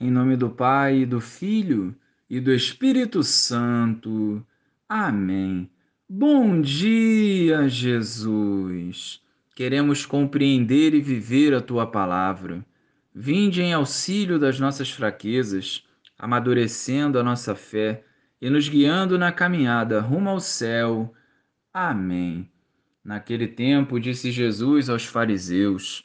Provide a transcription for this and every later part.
Em nome do Pai, do Filho e do Espírito Santo. Amém. Bom dia, Jesus. Queremos compreender e viver a tua palavra. Vinde em auxílio das nossas fraquezas, amadurecendo a nossa fé e nos guiando na caminhada rumo ao céu. Amém. Naquele tempo, disse Jesus aos fariseus: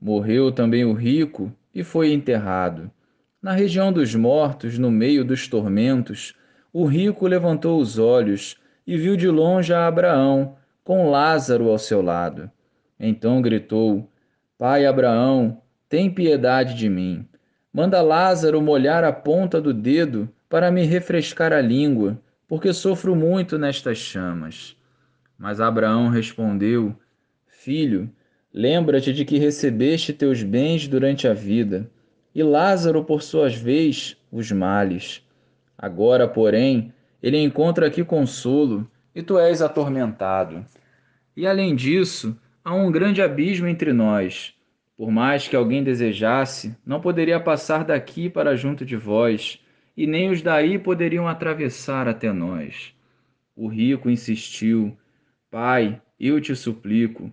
Morreu também o rico e foi enterrado. Na região dos mortos, no meio dos tormentos, o rico levantou os olhos e viu de longe a Abraão, com Lázaro ao seu lado. Então gritou: Pai Abraão, tem piedade de mim. Manda Lázaro molhar a ponta do dedo para me refrescar a língua, porque sofro muito nestas chamas. Mas Abraão respondeu: Filho, Lembra-te de que recebeste teus bens durante a vida, e Lázaro, por suas vez, os males. Agora, porém, ele encontra aqui consolo, e tu és atormentado. E além disso, há um grande abismo entre nós. Por mais que alguém desejasse, não poderia passar daqui para junto de vós, e nem os daí poderiam atravessar até nós. O rico insistiu: Pai, eu te suplico,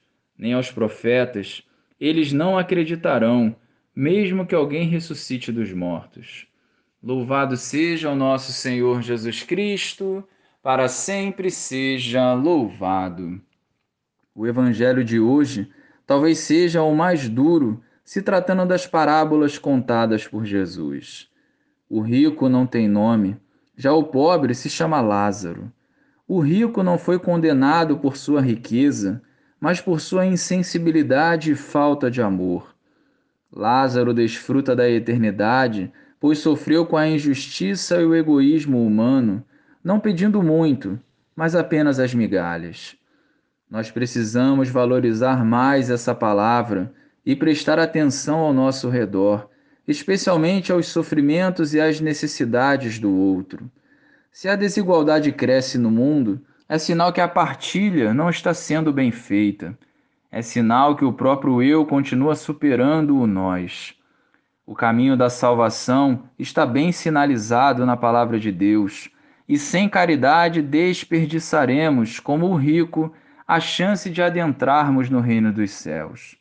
nem aos profetas, eles não acreditarão, mesmo que alguém ressuscite dos mortos. Louvado seja o nosso Senhor Jesus Cristo, para sempre seja louvado. O evangelho de hoje talvez seja o mais duro, se tratando das parábolas contadas por Jesus. O rico não tem nome, já o pobre se chama Lázaro. O rico não foi condenado por sua riqueza, mas por sua insensibilidade e falta de amor. Lázaro desfruta da eternidade, pois sofreu com a injustiça e o egoísmo humano, não pedindo muito, mas apenas as migalhas. Nós precisamos valorizar mais essa palavra e prestar atenção ao nosso redor, especialmente aos sofrimentos e às necessidades do outro. Se a desigualdade cresce no mundo, é sinal que a partilha não está sendo bem feita. É sinal que o próprio eu continua superando o nós. O caminho da salvação está bem sinalizado na palavra de Deus, e sem caridade desperdiçaremos, como o rico, a chance de adentrarmos no reino dos céus.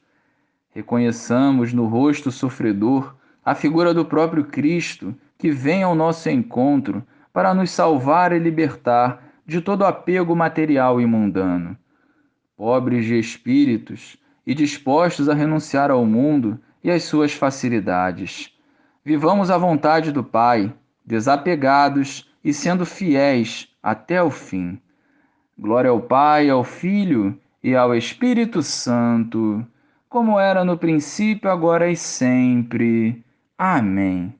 Reconheçamos no rosto sofredor a figura do próprio Cristo, que vem ao nosso encontro para nos salvar e libertar de todo apego material e mundano. Pobres de espíritos e dispostos a renunciar ao mundo e às suas facilidades. Vivamos a vontade do Pai, desapegados e sendo fiéis até o fim. Glória ao Pai, ao Filho e ao Espírito Santo, como era no princípio, agora e sempre. Amém.